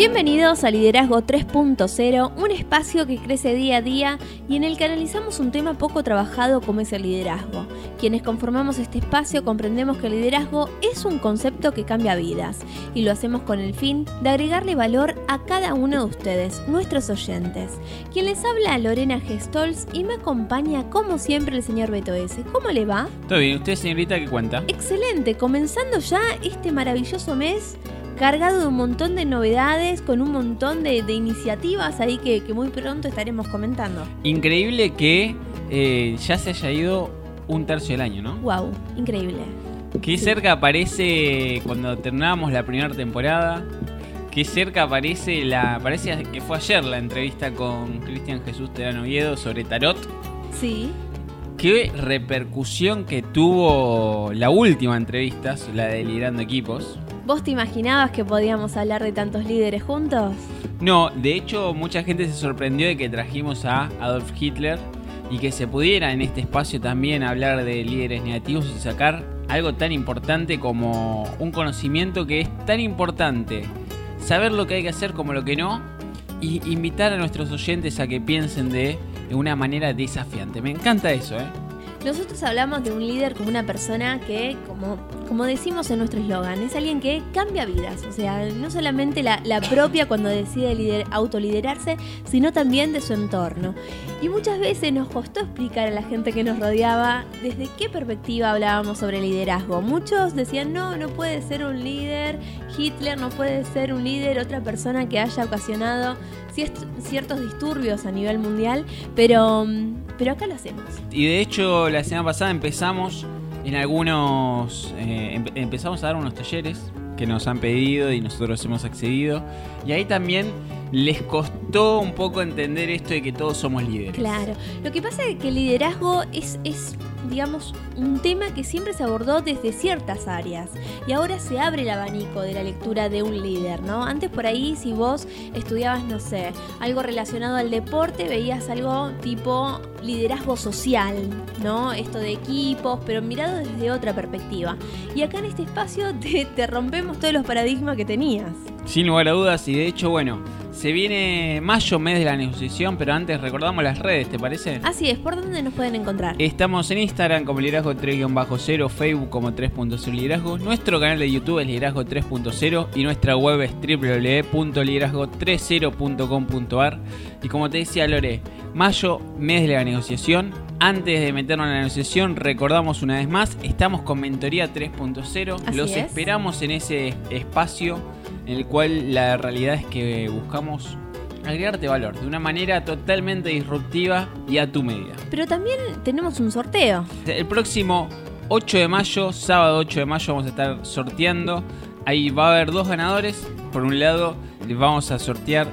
Bienvenidos a Liderazgo 3.0, un espacio que crece día a día y en el que analizamos un tema poco trabajado como es el liderazgo. Quienes conformamos este espacio comprendemos que el liderazgo es un concepto que cambia vidas y lo hacemos con el fin de agregarle valor a cada uno de ustedes, nuestros oyentes. Quien les habla Lorena Gestols y me acompaña como siempre el señor Beto S. ¿Cómo le va? Todo bien, ¿usted señorita qué cuenta? Excelente, comenzando ya este maravilloso mes cargado de un montón de novedades, con un montón de, iniciativas ahí que, muy pronto estaremos comentando. Increíble que eh, ya se haya ido un tercio del año, ¿no? Wow, increíble. Qué cerca aparece cuando terminamos la primera temporada. Qué cerca aparece la. Parece que fue ayer la entrevista con Cristian Jesús Terano Oviedo sobre Tarot. Sí. Qué repercusión que tuvo la última entrevista, la de Liderando Equipos. ¿Vos te imaginabas que podíamos hablar de tantos líderes juntos? No, de hecho mucha gente se sorprendió de que trajimos a Adolf Hitler y que se pudiera en este espacio también hablar de líderes negativos y sacar algo tan importante como un conocimiento que es tan importante, saber lo que hay que hacer como lo que no, y invitar a nuestros oyentes a que piensen de una manera desafiante. Me encanta eso, ¿eh? Nosotros hablamos de un líder como una persona que, como, como decimos en nuestro eslogan, es alguien que cambia vidas. O sea, no solamente la, propia cuando decide lider, autoliderarse, sino también de su entorno. Y muchas veces nos costó explicar a la gente que nos rodeaba desde qué perspectiva hablábamos sobre liderazgo. Muchos decían, no, no puede ser un líder, Hitler no puede ser un líder, otra persona que haya ocasionado ciertos disturbios a nivel mundial, pero, pero acá lo hacemos. Y de hecho, la semana pasada empezamos en algunos. Eh, empezamos a dar unos talleres que nos han pedido y nosotros hemos accedido. Y ahí también les costó un poco entender esto de que todos somos líderes. Claro. Lo que pasa es que el liderazgo es, es digamos, un tema que siempre se abordó desde ciertas áreas y ahora se abre el abanico de la lectura de un líder, ¿no? Antes por ahí, si vos estudiabas, no sé, algo relacionado al deporte, veías algo tipo liderazgo social, ¿no? Esto de equipos, pero mirado desde otra perspectiva. Y acá en este espacio te, te rompemos todos los paradigmas que tenías. Sin lugar a dudas, y de hecho, bueno, se viene mayo, mes de la negociación, pero antes recordamos las redes, ¿te parece? Así es, ¿por dónde nos pueden encontrar? Estamos en Instagram como Liderazgo 3-0, Facebook como 3.0 Liderazgo, nuestro canal de YouTube es Liderazgo 3.0 y nuestra web es www.liderazgo30.com.ar. Y como te decía Lore, mayo, mes de la negociación. Antes de meternos en la negociación, recordamos una vez más, estamos con Mentoría 3.0. Los esperamos en ese espacio en el cual la realidad es que buscamos agregarte valor de una manera totalmente disruptiva y a tu medida. Pero también tenemos un sorteo. El próximo 8 de mayo, sábado 8 de mayo, vamos a estar sorteando. Ahí va a haber dos ganadores. Por un lado, les vamos a sortear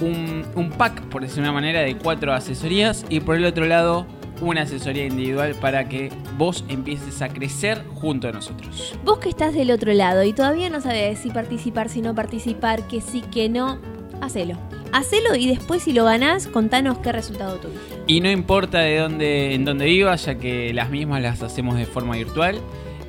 un, un pack, por decir una manera, de cuatro asesorías. Y por el otro lado, una asesoría individual para que vos empieces a crecer junto a nosotros. Vos que estás del otro lado y todavía no sabes si participar, si no participar, que sí, que no, hacelo. Hacelo y después si lo ganás, contanos qué resultado tuviste. Y no importa de dónde, en dónde vivas, ya que las mismas las hacemos de forma virtual.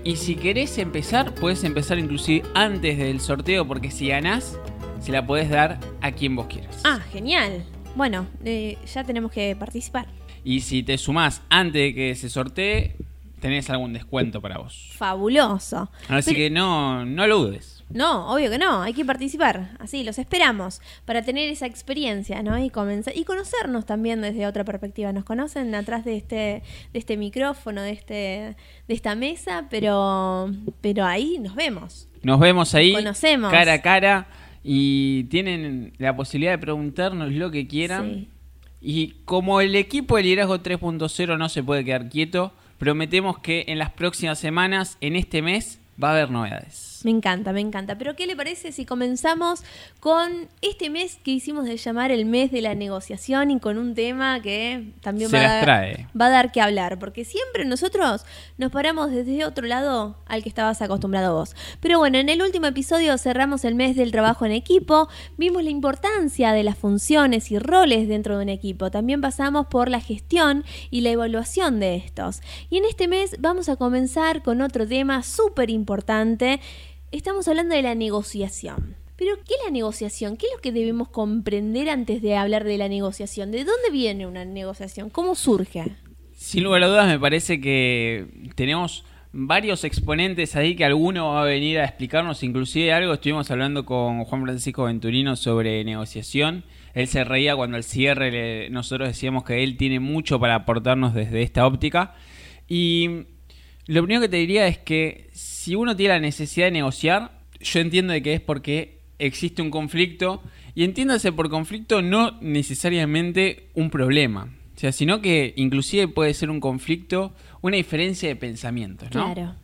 Y si querés empezar, puedes empezar inclusive antes del sorteo, porque si ganás, se la podés dar a quien vos quieras. Ah, genial. Bueno, eh, ya tenemos que participar. Y si te sumás antes de que se sortee, tenés algún descuento para vos. Fabuloso. Así que no, no lo dudes. No, obvio que no, hay que participar. Así, los esperamos para tener esa experiencia, ¿no? Y comenzar y conocernos también desde otra perspectiva. Nos conocen atrás de este de este micrófono, de este de esta mesa, pero pero ahí nos vemos. Nos vemos ahí. Conocemos. Cara a cara y tienen la posibilidad de preguntarnos lo que quieran. Sí y como el equipo de liderazgo 3.0 no se puede quedar quieto, prometemos que en las próximas semanas, en este mes, va a haber novedades. Me encanta, me encanta. Pero ¿qué le parece si comenzamos con este mes que hicimos de llamar el mes de la negociación y con un tema que también va, a dar, trae. va a dar que hablar? Porque siempre nosotros nos paramos desde otro lado al que estabas acostumbrado vos. Pero bueno, en el último episodio cerramos el mes del trabajo en equipo, vimos la importancia de las funciones y roles dentro de un equipo. También pasamos por la gestión y la evaluación de estos. Y en este mes vamos a comenzar con otro tema súper importante. Estamos hablando de la negociación. Pero, ¿qué es la negociación? ¿Qué es lo que debemos comprender antes de hablar de la negociación? ¿De dónde viene una negociación? ¿Cómo surge? Sin lugar a dudas, me parece que tenemos varios exponentes ahí que alguno va a venir a explicarnos, inclusive algo. Estuvimos hablando con Juan Francisco Venturino sobre negociación. Él se reía cuando al cierre nosotros decíamos que él tiene mucho para aportarnos desde esta óptica. Y lo primero que te diría es que si uno tiene la necesidad de negociar, yo entiendo de que es porque existe un conflicto y entiéndase por conflicto no necesariamente un problema, o sea, sino que inclusive puede ser un conflicto, una diferencia de pensamientos, ¿no? Claro.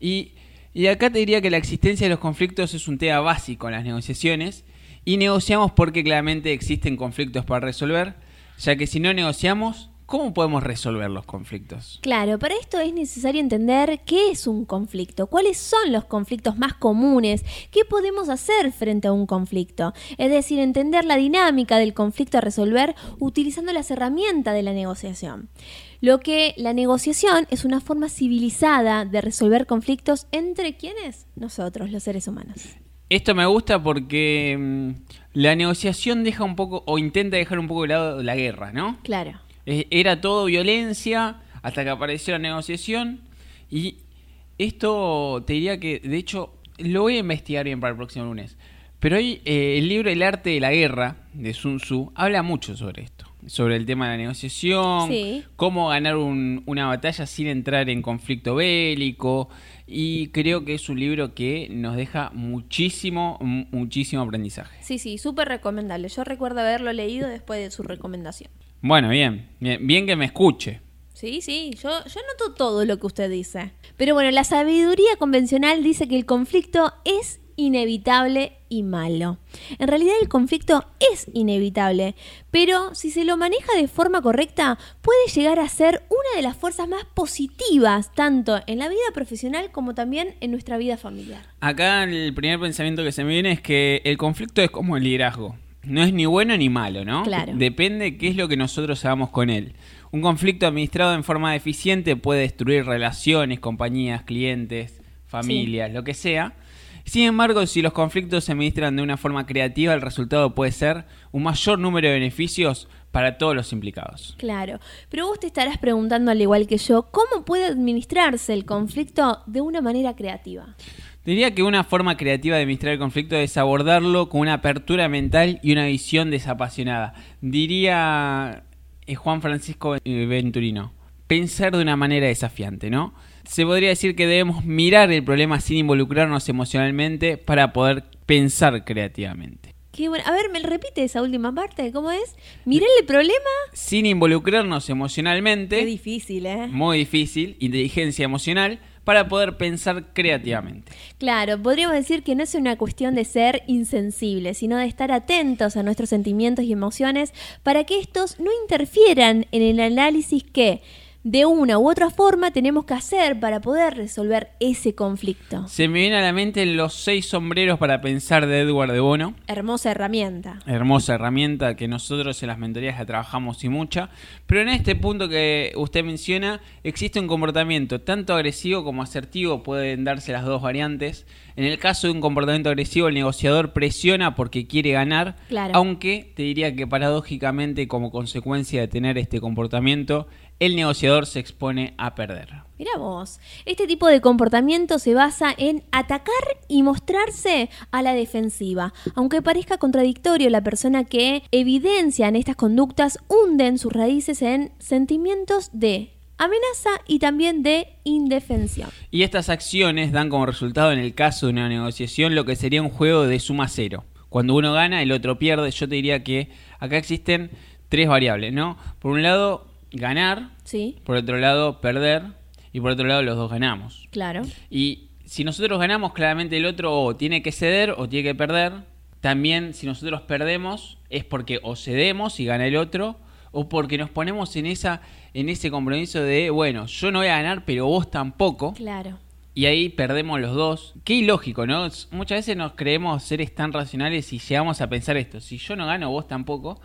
Y, y acá te diría que la existencia de los conflictos es un tema básico en las negociaciones y negociamos porque claramente existen conflictos para resolver, ya que si no negociamos, ¿cómo podemos resolver los conflictos? Claro, para esto es necesario entender qué es un conflicto, cuáles son los conflictos más comunes, qué podemos hacer frente a un conflicto. Es decir, entender la dinámica del conflicto a resolver utilizando las herramientas de la negociación. Lo que la negociación es una forma civilizada de resolver conflictos entre quienes? Nosotros, los seres humanos. Esto me gusta porque mm, la negociación deja un poco, o intenta dejar un poco de lado la guerra, ¿no? Claro. Era todo violencia hasta que apareció la negociación y esto te diría que, de hecho, lo voy a investigar bien para el próximo lunes. Pero hoy eh, el libro El arte de la guerra de Sun Tzu habla mucho sobre esto, sobre el tema de la negociación, Sí. cómo ganar un- una batalla sin entrar en conflicto bélico y creo que es un libro que nos deja muchísimo, mu- muchísimo aprendizaje. Sí, sí, súper recomendable. Yo recuerdo haberlo leído después de su recomendación. Bueno, bien, bien, bien que me escuche. Sí, sí, yo, yo noto todo lo que usted dice. Pero bueno, la sabiduría convencional dice que el conflicto es inevitable y malo. En realidad el conflicto es inevitable, pero si se lo maneja de forma correcta, puede llegar a ser una de las fuerzas más positivas, tanto en la vida profesional como también en nuestra vida familiar. Acá el primer pensamiento que se me viene es que el conflicto es como el liderazgo. No es ni bueno ni malo, ¿no? Claro. Depende qué es lo que nosotros hagamos con él. Un conflicto administrado en forma deficiente puede destruir relaciones, compañías, clientes, familias, lo que sea. Sin embargo, si los conflictos se administran de una forma creativa, el resultado puede ser un mayor número de beneficios para todos los implicados. Claro, pero vos te estarás preguntando al igual que yo, ¿cómo puede administrarse el conflicto de una manera creativa? Diría que una forma creativa de administrar el conflicto es abordarlo con una apertura mental y una visión desapasionada. Diría eh, Juan Francisco Venturino, pensar de una manera desafiante, ¿no? Se podría decir que debemos mirar el problema sin involucrarnos emocionalmente para poder pensar creativamente. Qué bueno. A ver, ¿me repite esa última parte? ¿Cómo es? Mirá el problema. Sin involucrarnos Qué emocionalmente, difícil, ¿eh? muy difícil, inteligencia emocional, para poder pensar creativamente. Claro, podríamos decir que no es una cuestión de ser insensibles, sino de estar atentos a nuestros sentimientos y emociones para que estos no interfieran en el análisis que, de una u otra forma, tenemos que hacer para poder resolver ese conflicto. Se me viene a la mente los seis sombreros para pensar de Edward de Bono. Hermosa herramienta. hermosa herramienta que nosotros en las mentorías la trabajamos y mucha. Pero en este punto que usted menciona, existe un comportamiento tanto agresivo como asertivo, pueden darse las dos variantes. En el caso de un comportamiento agresivo, el negociador presiona porque quiere ganar, Claro. aunque te diría que paradójicamente como consecuencia de tener este comportamiento, el negociador se expone a perder. Mira vos, este tipo de comportamiento se basa en atacar y mostrarse a la defensiva. Aunque parezca contradictorio, la persona que evidencia en estas conductas hunden sus raíces en sentimientos de amenaza y también de indefensión. Y estas acciones dan como resultado en el caso de una negociación lo que sería un juego de suma cero. Cuando uno gana, el otro pierde. Yo te diría que acá existen tres variables, ¿no? Por un lado, ganar, Sí, por otro lado, perder, y por otro lado, los dos ganamos. claro. Y si nosotros ganamos, claramente el otro o tiene que ceder o tiene que perder. También si nosotros perdemos es porque o cedemos y gana el otro o porque nos ponemos en esa en ese compromiso de, bueno, yo no voy a ganar, pero vos tampoco. Claro. Y ahí perdemos los dos. Qué ilógico, ¿no? Muchas veces nos creemos seres tan racionales y llegamos a pensar esto. Si yo no gano, vos tampoco.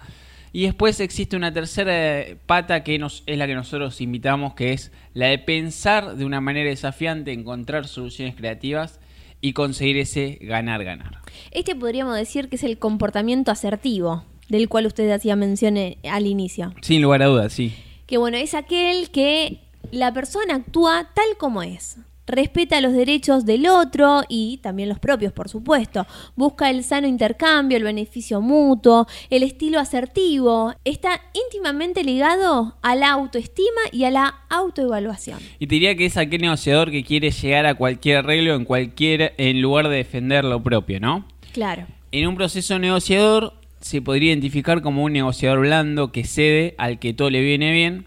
Y después existe una tercera pata que nos, es la que nosotros invitamos, que es la de pensar de una manera desafiante, encontrar soluciones creativas y conseguir ese ganar-ganar. Este podríamos decir que es el comportamiento asertivo, del cual usted hacía mención eh, al inicio. Sin lugar a dudas, sí. Que bueno, es aquel que la persona actúa tal como es respeta los derechos del otro y también los propios, por supuesto. Busca el sano intercambio, el beneficio mutuo, el estilo asertivo. Está íntimamente ligado a la autoestima y a la autoevaluación. Y te diría que es aquel negociador que quiere llegar a cualquier arreglo en cualquier en lugar de defender lo propio, ¿no? Claro. En un proceso negociador se podría identificar como un negociador blando que cede al que todo le viene bien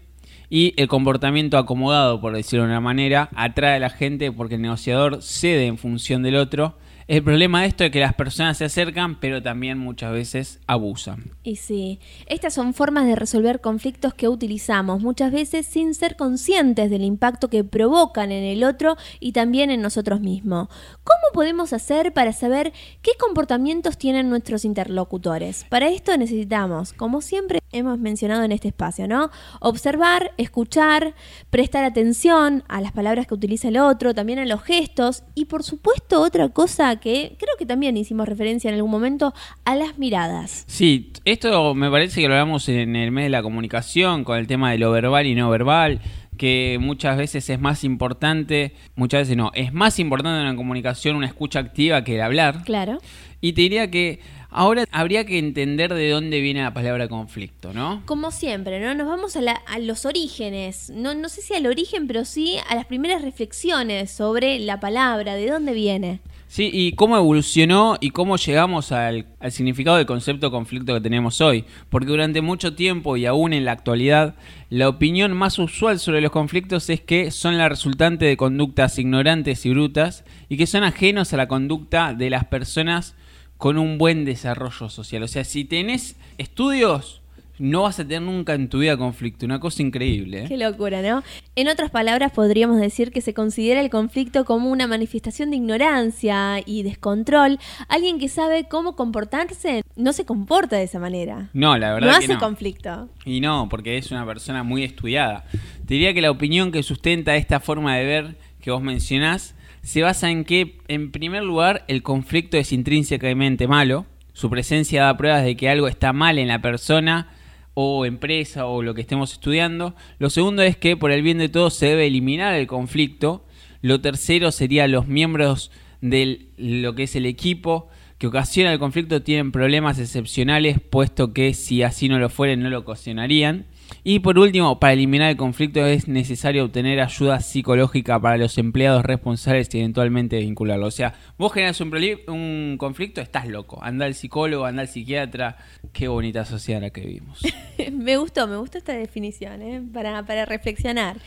y el comportamiento acomodado, por decirlo de una manera, atrae a la gente porque el negociador cede en función del otro el problema de esto es que las personas se acercan, pero también muchas veces abusan. Y sí, estas son formas de resolver conflictos que utilizamos muchas veces sin ser conscientes del impacto que provocan en el otro y también en nosotros mismos. ¿Cómo podemos hacer para saber qué comportamientos tienen nuestros interlocutores? Para esto necesitamos, como siempre hemos mencionado en este espacio, ¿no? Observar, escuchar, prestar atención a las palabras que utiliza el otro, también a los gestos y por supuesto otra cosa que creo que también hicimos referencia en algún momento a las miradas. Sí, esto me parece que lo hablamos en el mes de la comunicación con el tema de lo verbal y no verbal que muchas veces es más importante, muchas veces no, es más importante en la comunicación una escucha activa que el hablar. Claro. Y te diría que ahora habría que entender de dónde viene la palabra conflicto, ¿no? Como siempre, ¿no? Nos vamos a, a los orígenes, no, no sé si al origen, pero sí a las primeras reflexiones sobre la palabra, de dónde viene. Sí, y cómo evolucionó y cómo llegamos al, significado del concepto conflicto que tenemos hoy. Porque durante mucho tiempo y aún en la actualidad, la opinión más usual sobre los conflictos es que son la resultante de conductas ignorantes y brutas y que son ajenos a la conducta de las personas con un buen desarrollo social. O sea, si tenés estudios no vas a tener nunca en tu vida conflicto. Una cosa increíble. ¿eh? Qué locura, ¿no? En otras palabras, podríamos decir que se considera el conflicto como una manifestación de ignorancia y descontrol. Alguien que sabe cómo comportarse no se comporta de esa manera. No, la verdad. No hace conflicto. Y no, porque es una persona muy estudiada. Te diría que la opinión que sustenta esta forma de ver que vos mencionás se basa en que, en primer lugar, el conflicto es intrínsecamente malo. Su presencia da pruebas de que algo está mal en la persona o empresa o lo que estemos estudiando. Lo segundo es que por el bien de todos se debe eliminar el conflicto. Lo tercero sería los miembros de lo que es el equipo que ocasiona el conflicto tienen problemas excepcionales, puesto que si así no lo fueren no lo ocasionarían. Y por último, para eliminar el conflicto es necesario obtener ayuda psicológica para los empleados responsables y eventualmente vincularlo. O sea, vos generas un, un conflicto, estás loco. Anda al psicólogo, anda al psiquiatra. Qué bonita sociedad la que vivimos. me gustó, me gustó esta definición, ¿eh? para, para reflexionar.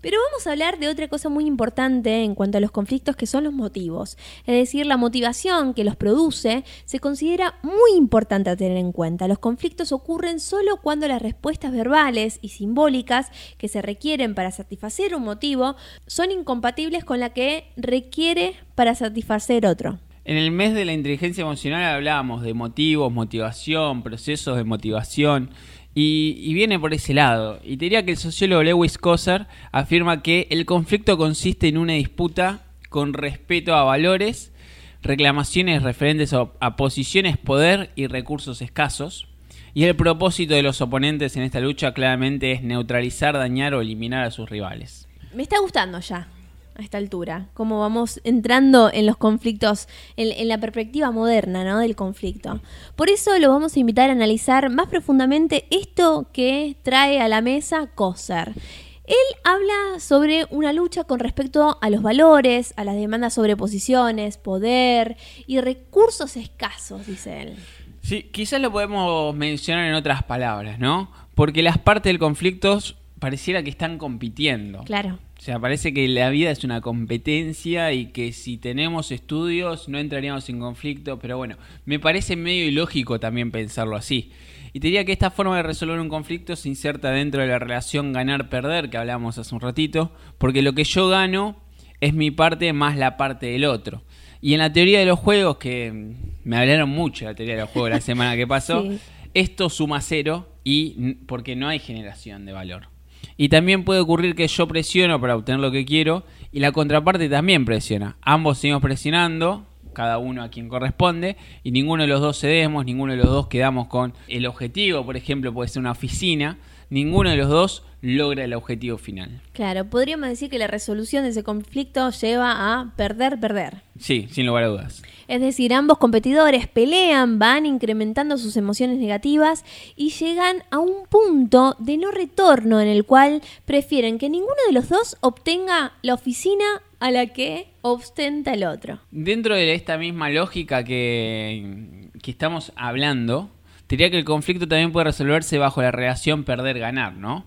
Pero vamos a hablar de otra cosa muy importante en cuanto a los conflictos que son los motivos. Es decir, la motivación que los produce se considera muy importante a tener en cuenta. Los conflictos ocurren solo cuando las respuestas verbales y simbólicas que se requieren para satisfacer un motivo son incompatibles con la que requiere para satisfacer otro. En el mes de la inteligencia emocional hablábamos de motivos, motivación, procesos de motivación. Y, viene por ese lado. Y te diría que el sociólogo Lewis Kosser afirma que el conflicto consiste en una disputa con respeto a valores, reclamaciones referentes a, posiciones, poder y recursos escasos. Y el propósito de los oponentes en esta lucha claramente es neutralizar, dañar o eliminar a sus rivales. Me está gustando ya a esta altura, cómo vamos entrando en los conflictos, en, la perspectiva moderna ¿no? del conflicto. Por eso lo vamos a invitar a analizar más profundamente esto que trae a la mesa Coser. Él habla sobre una lucha con respecto a los valores, a las demandas sobre posiciones, poder y recursos escasos, dice él. Sí, quizás lo podemos mencionar en otras palabras, ¿no? Porque las partes del conflicto pareciera que están compitiendo. Claro. O sea, parece que la vida es una competencia y que si tenemos estudios no entraríamos en conflicto, pero bueno, me parece medio ilógico también pensarlo así. Y te diría que esta forma de resolver un conflicto se inserta dentro de la relación ganar-perder que hablamos hace un ratito, porque lo que yo gano es mi parte más la parte del otro. Y en la teoría de los juegos, que me hablaron mucho de la teoría de los juegos la semana que pasó, Sí. esto suma cero y porque no hay generación de valor. Y también puede ocurrir que yo presiono para obtener lo que quiero y la contraparte también presiona. Ambos seguimos presionando, cada uno a quien corresponde, y ninguno de los dos cedemos, ninguno de los dos quedamos con el objetivo, por ejemplo, puede ser una oficina, ninguno de los dos logra el objetivo final. Claro, podríamos decir que la resolución de ese conflicto lleva a perder, perder. Sí, sin lugar a dudas. Es decir, ambos competidores pelean, van incrementando sus emociones negativas y llegan a un punto de no retorno en el cual prefieren que ninguno de los dos obtenga la oficina a la que ostenta el otro. Dentro de esta misma lógica que, que estamos hablando, diría que el conflicto también puede resolverse bajo la relación perder-ganar, ¿no?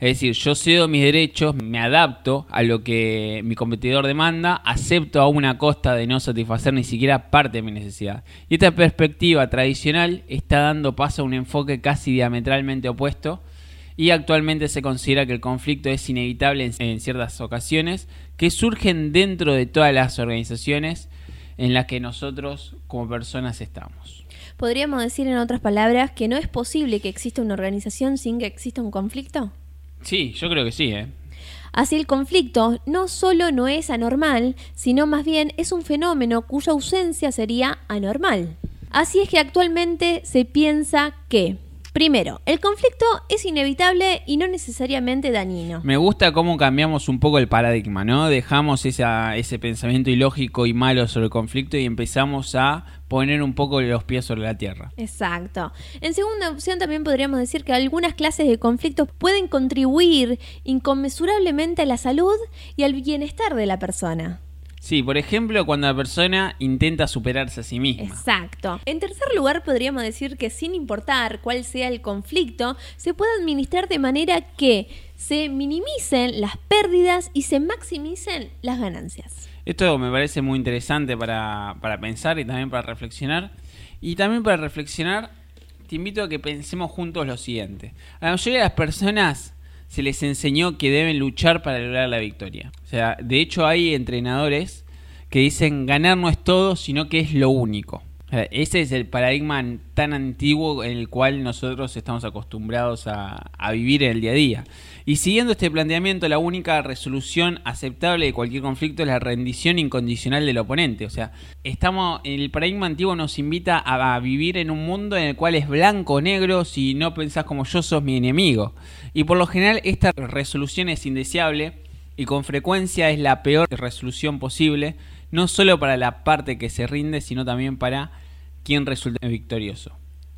Es decir, yo cedo mis derechos, me adapto a lo que mi competidor demanda, acepto a una costa de no satisfacer ni siquiera parte de mi necesidad. Y esta perspectiva tradicional está dando paso a un enfoque casi diametralmente opuesto y actualmente se considera que el conflicto es inevitable en, en ciertas ocasiones que surgen dentro de todas las organizaciones en las que nosotros como personas estamos. Podríamos decir en otras palabras que no es posible que exista una organización sin que exista un conflicto. Sí, yo creo que sí, ¿eh? Así el conflicto no solo no es anormal, sino más bien es un fenómeno cuya ausencia sería anormal. Así es que actualmente se piensa que, primero, el conflicto es inevitable y no necesariamente dañino. Me gusta cómo cambiamos un poco el paradigma, ¿no? Dejamos esa, ese pensamiento ilógico y malo sobre el conflicto y empezamos a poner un poco los pies sobre la tierra. Exacto. En segunda opción también podríamos decir que algunas clases de conflictos pueden contribuir inconmensurablemente a la salud y al bienestar de la persona. Sí, por ejemplo, cuando la persona intenta superarse a sí misma. Exacto. En tercer lugar, podríamos decir que sin importar cuál sea el conflicto, se puede administrar de manera que se minimicen las pérdidas y se maximicen las ganancias. Esto me parece muy interesante para, para pensar y también para reflexionar. Y también para reflexionar, te invito a que pensemos juntos lo siguiente. A la mayoría de las personas se les enseñó que deben luchar para lograr la victoria. O sea, de hecho hay entrenadores que dicen ganar no es todo, sino que es lo único. Ese es el paradigma tan antiguo en el cual nosotros estamos acostumbrados a, a vivir en el día a día. Y siguiendo este planteamiento, la única resolución aceptable de cualquier conflicto es la rendición incondicional del oponente. O sea, estamos, el paradigma antiguo nos invita a, a vivir en un mundo en el cual es blanco o negro, si no pensás como yo sos mi enemigo. Y por lo general esta resolución es indeseable y con frecuencia es la peor resolución posible, no solo para la parte que se rinde, sino también para quien resulta victorioso.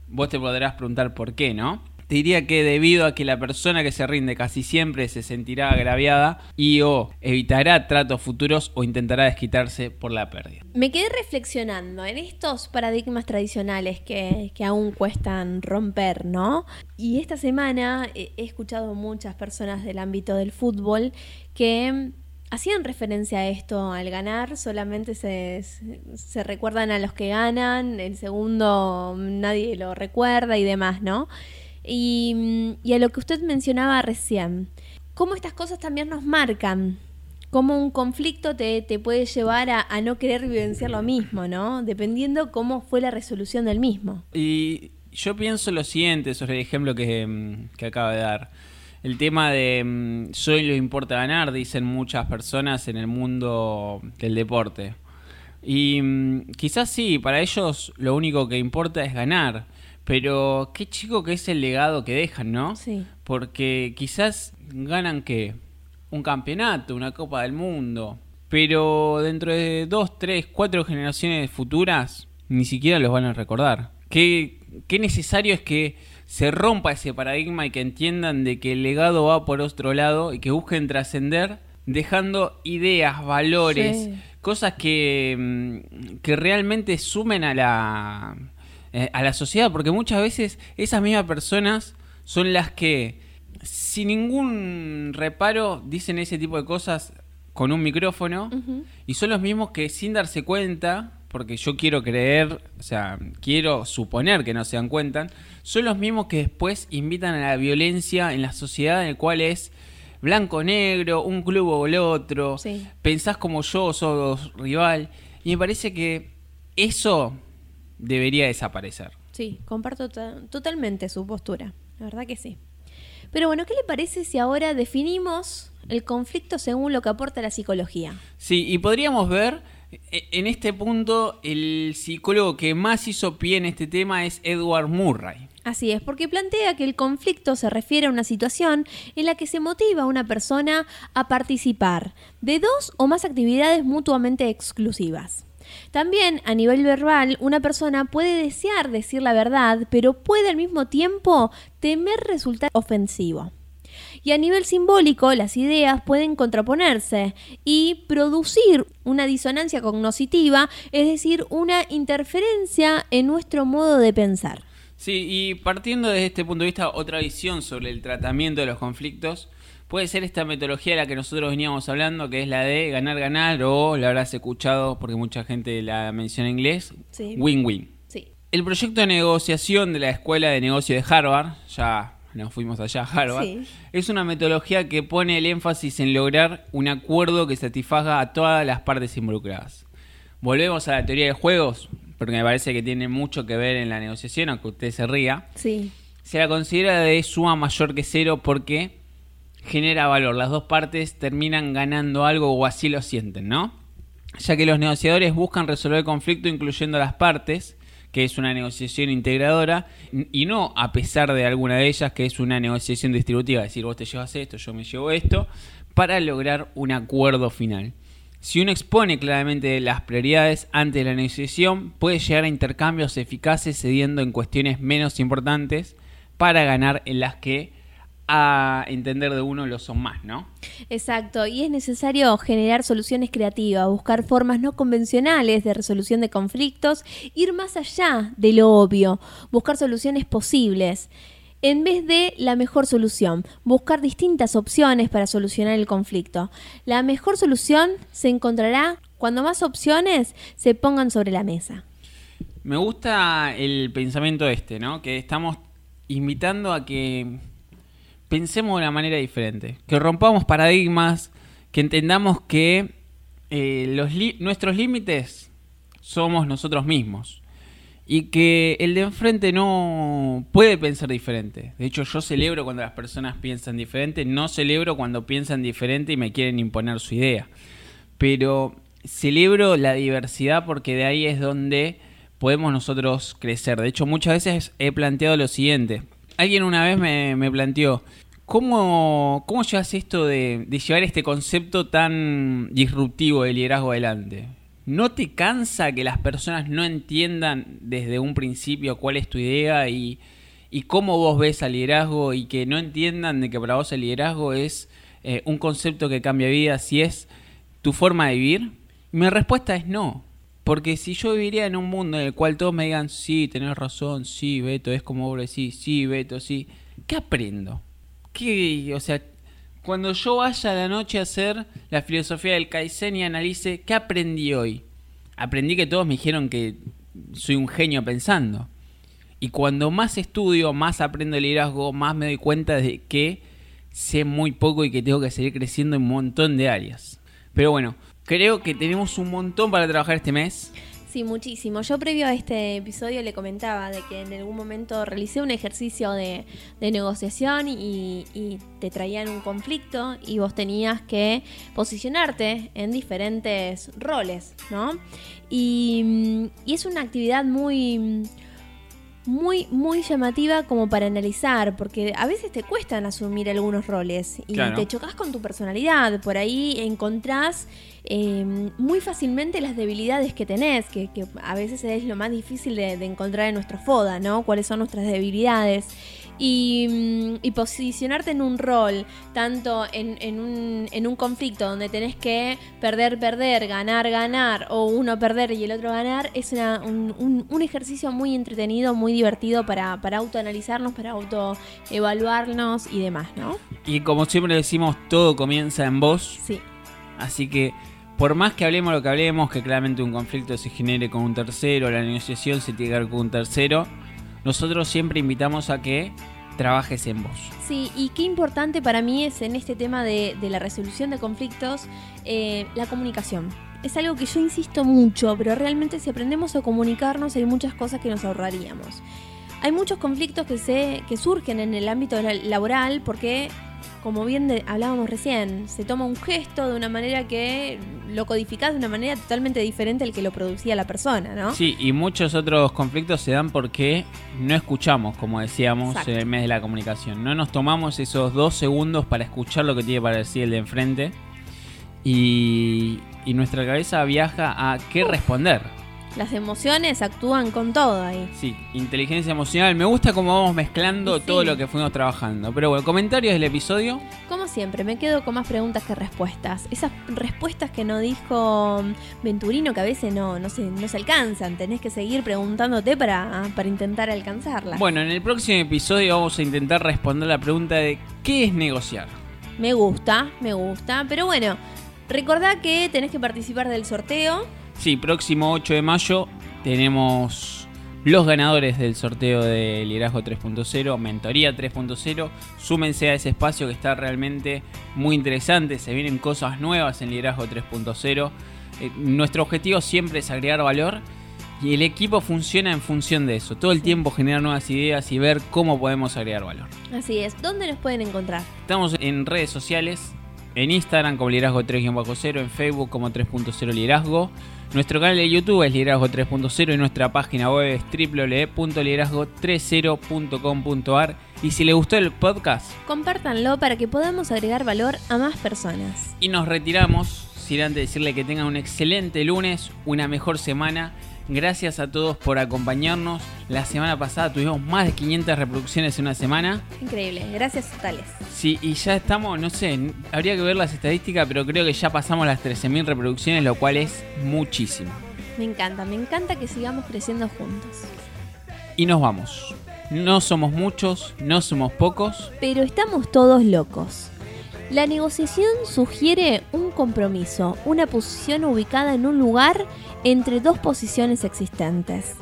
Vos te podrás preguntar por qué, ¿no? Te diría que debido a que la persona que se rinde casi siempre se sentirá agraviada y o evitará tratos futuros o intentará desquitarse por la pérdida. Me quedé reflexionando en estos paradigmas tradicionales que, que aún cuestan romper, ¿no? Y esta semana he escuchado muchas personas del ámbito del fútbol que hacían referencia a esto, al ganar, solamente se, se- recuerdan a los que ganan, el segundo nadie lo recuerda y demás, ¿no? Y, mm, y a lo que usted mencionaba recién, cómo estas cosas también nos marcan, cómo un conflicto te, te puede llevar a, a no querer vivenciar lo mismo, ¿no? Dependiendo cómo fue la resolución del mismo. Y yo pienso lo siguiente sobre el ejemplo que, mm, que acaba de dar. El tema de mm, soy lo importa ganar, dicen muchas personas en el mundo del deporte. Y mm, quizás sí, para ellos lo único que importa es ganar. Pero qué chico que es el legado que dejan, ¿no? Sí. Porque quizás ganan que un campeonato, una Copa del Mundo. Pero dentro de dos, tres, cuatro generaciones futuras, ni siquiera los van a recordar. Qué, qué necesario es que se rompa ese paradigma y que entiendan de que el legado va por otro lado y que busquen trascender dejando ideas, valores, Sí. cosas que, mm, que realmente sumen a la, eh, a la sociedad, porque muchas veces esas mismas personas son las que sin ningún reparo dicen ese tipo de cosas con un micrófono y son los mismos que sin darse cuenta, porque yo quiero creer, o sea, quiero suponer que no se dan cuenta, son los mismos que después invitan a la violencia en la sociedad en el cual es blanco-negro, un club o el otro, Sí. pensás como yo, sos rival, y me parece que eso debería desaparecer. Sí, comparto to- totalmente su postura. La verdad que sí. Pero bueno, ¿qué le parece si ahora definimos el conflicto según lo que aporta la psicología? Sí, y podríamos ver, en este punto, el psicólogo que más hizo pie en este tema es Edward Murray. Así es, porque plantea que el conflicto se refiere a una situación en la que se motiva a una persona a participar de dos o más actividades mutuamente exclusivas. También a nivel verbal, una persona puede desear decir la verdad, pero puede al mismo tiempo temer resultar ofensivo. Y a nivel simbólico, las ideas pueden contraponerse y producir una disonancia cognoscitiva, es decir, una interferencia en nuestro modo de pensar. Sí, y partiendo desde este punto de vista, otra visión sobre el tratamiento de los conflictos puede ser esta metodología de la que nosotros veníamos hablando, que es la de ganar-ganar, o la habrás escuchado porque mucha gente la menciona en inglés, Sí. win-win. Sí. El proyecto de negociación de la Escuela de Negocio de Harvard, ya nos fuimos allá a Harvard, Sí. es una metodología que pone el énfasis en lograr un acuerdo que satisfaga a todas las partes involucradas. Volvemos a la teoría de juegos, porque me parece que tiene mucho que ver en la negociación, aunque usted se ría. Sí. Se la considera de suma mayor que cero porque genera valor. Las dos partes terminan ganando algo o así lo sienten, ¿no? Ya que los negociadores buscan resolver el conflicto incluyendo a las partes, que es una negociación integradora, y no a pesar de alguna de ellas, que es una negociación distributiva, es decir, vos te llevas esto, yo me llevo esto, para lograr un acuerdo final. Si uno expone claramente las prioridades antes de la negociación, puede llegar a intercambios eficaces cediendo en cuestiones menos importantes para ganar en las que a entender de uno lo son más, ¿no? Exacto, y es necesario generar soluciones creativas, buscar formas no convencionales de resolución de conflictos, ir más allá de lo obvio, buscar soluciones posibles. En vez de la mejor solución, buscar distintas opciones para solucionar el conflicto. La mejor solución se encontrará cuando más opciones se pongan sobre la mesa. Me gusta el pensamiento este, ¿no? Que estamos invitando a que pensemos de una manera diferente, que rompamos paradigmas, que entendamos que eh, nuestros límites somos nosotros mismos y que el de enfrente no puede pensar diferente. De hecho, yo celebro cuando las personas piensan diferente, no celebro cuando piensan diferente y me quieren imponer su idea. Pero celebro la diversidad porque de ahí es donde podemos nosotros crecer. De hecho, muchas veces he planteado lo siguiente. Alguien una vez me, me planteó, ¿cómo, ¿cómo llevas esto de, llevar este concepto tan disruptivo de liderazgo adelante? ¿No te cansa que las personas no entiendan desde un principio cuál es tu idea y, y cómo vos ves al liderazgo y que no entiendan de que para vos el liderazgo es eh, un concepto que cambia vidas si es tu forma de vivir? Mi respuesta es no. Porque si yo viviría en un mundo en el cual todos me digan, sí, tenés razón, sí, Beto, es como vos decís, sí, Beto, sí, ¿qué aprendo? ¿Qué, o sea, cuando yo vaya a la noche a hacer la filosofía del Kaizen y analice, ¿qué aprendí hoy? Aprendí que todos me dijeron que soy un genio pensando. Y cuando más estudio, más aprendo el liderazgo, más me doy cuenta de que sé muy poco y que tengo que seguir creciendo en un montón de áreas. Pero bueno, creo que tenemos un montón para trabajar este mes. Sí, muchísimo. Yo previo a este episodio le comentaba de que en algún momento realicé un ejercicio de, de negociación y, y te traían un conflicto y vos tenías que posicionarte en diferentes roles, ¿no? Y, mm, y es una actividad muy... Muy, muy llamativa como para analizar, porque a veces te cuestan asumir algunos roles y Claro. te chocas con tu personalidad. Por ahí encontrás eh, muy fácilmente las debilidades que tenés, que, que a veces es lo más difícil de, de encontrar en nuestra foda, ¿no? Cuáles son nuestras debilidades. Y, mm, y posicionarte en un rol, tanto en, en un, en un conflicto donde tenés que perder, perder, ganar, ganar, o uno perder y el otro ganar, es una- un, un- un ejercicio muy entretenido, muy divertido para, para autoanalizarnos, para autoevaluarnos y demás, ¿no? Y como siempre decimos, todo comienza en vos. Sí. Así que por más que hablemos lo que hablemos, que claramente un conflicto se genere con un tercero, la negociación se tiene que dar con un tercero, nosotros siempre invitamos a que trabajes en vos. Sí, y qué importante para mí es en este tema de, la resolución de conflictos eh, la comunicación. Es algo que yo insisto mucho, pero realmente si aprendemos a comunicarnos hay muchas cosas que nos ahorraríamos. Hay muchos conflictos que, se, que surgen en el ámbito la- laboral porque, como bien de- hablábamos recién, se toma un gesto de una manera que lo codificás de una manera totalmente diferente al que lo producía la persona, ¿no? Sí, y muchos otros conflictos se dan porque no escuchamos, como decíamos Exacto. en el mes de la comunicación. No nos tomamos esos dos segundos para escuchar lo que tiene para decir el de enfrente. Y, y nuestra cabeza viaja a qué responder. Las emociones actúan con todo ahí. Sí, inteligencia emocional. Me gusta cómo vamos mezclando Sí. todo lo que fuimos trabajando. Pero bueno, comentarios del episodio. Como siempre, me quedo con más preguntas que respuestas. Esas respuestas que no dijo Venturino que a veces no, no, se, no se alcanzan. Tenés que seguir preguntándote para, para intentar alcanzarlas. Bueno, en el próximo episodio vamos a intentar responder la pregunta de ¿qué es negociar? Me gusta, me gusta. Pero bueno, recordá que tenés que participar del sorteo. Sí, próximo 8 de mayo tenemos los ganadores del sorteo de Liderazgo 3.0, Mentoría 3.0. Súmense a ese espacio que está realmente muy interesante. Se vienen cosas nuevas en Liderazgo 3.0. Eh, nuestro objetivo siempre es agregar valor y el equipo funciona en función de eso. Todo el tiempo generar nuevas ideas y ver cómo podemos agregar valor. Así es. ¿Dónde nos pueden encontrar? Estamos en redes sociales, en Instagram como Liderazgo 3-0, en Facebook como 3.0 Liderazgo. Nuestro canal de YouTube es Liderazgo 3.0 y nuestra página web es www.liderazgo30.com.ar. Y si les gustó el podcast Compártanlo para que podamos agregar valor a más personas. y nos retiramos, sin antes decirle que tengan un excelente lunes, una mejor semana. Gracias a todos por acompañarnos. La semana pasada tuvimos más de 500 reproducciones en una semana. Increíble. Gracias, totales. Sí, y ya estamos, no sé, habría que ver las estadísticas, pero creo que ya pasamos las 13.000 reproducciones, lo cual es muchísimo. Me encanta, me encanta que sigamos creciendo juntos. Y nos vamos. No somos muchos, no somos pocos. Pero estamos todos locos. La negociación sugiere un compromiso, una posición ubicada en un lugar entre dos posiciones existentes.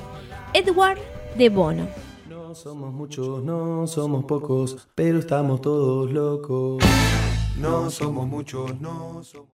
Edward de Bono. No somos muchos, no somos pocos, pero estamos todos locos. No somos muchos, no somos.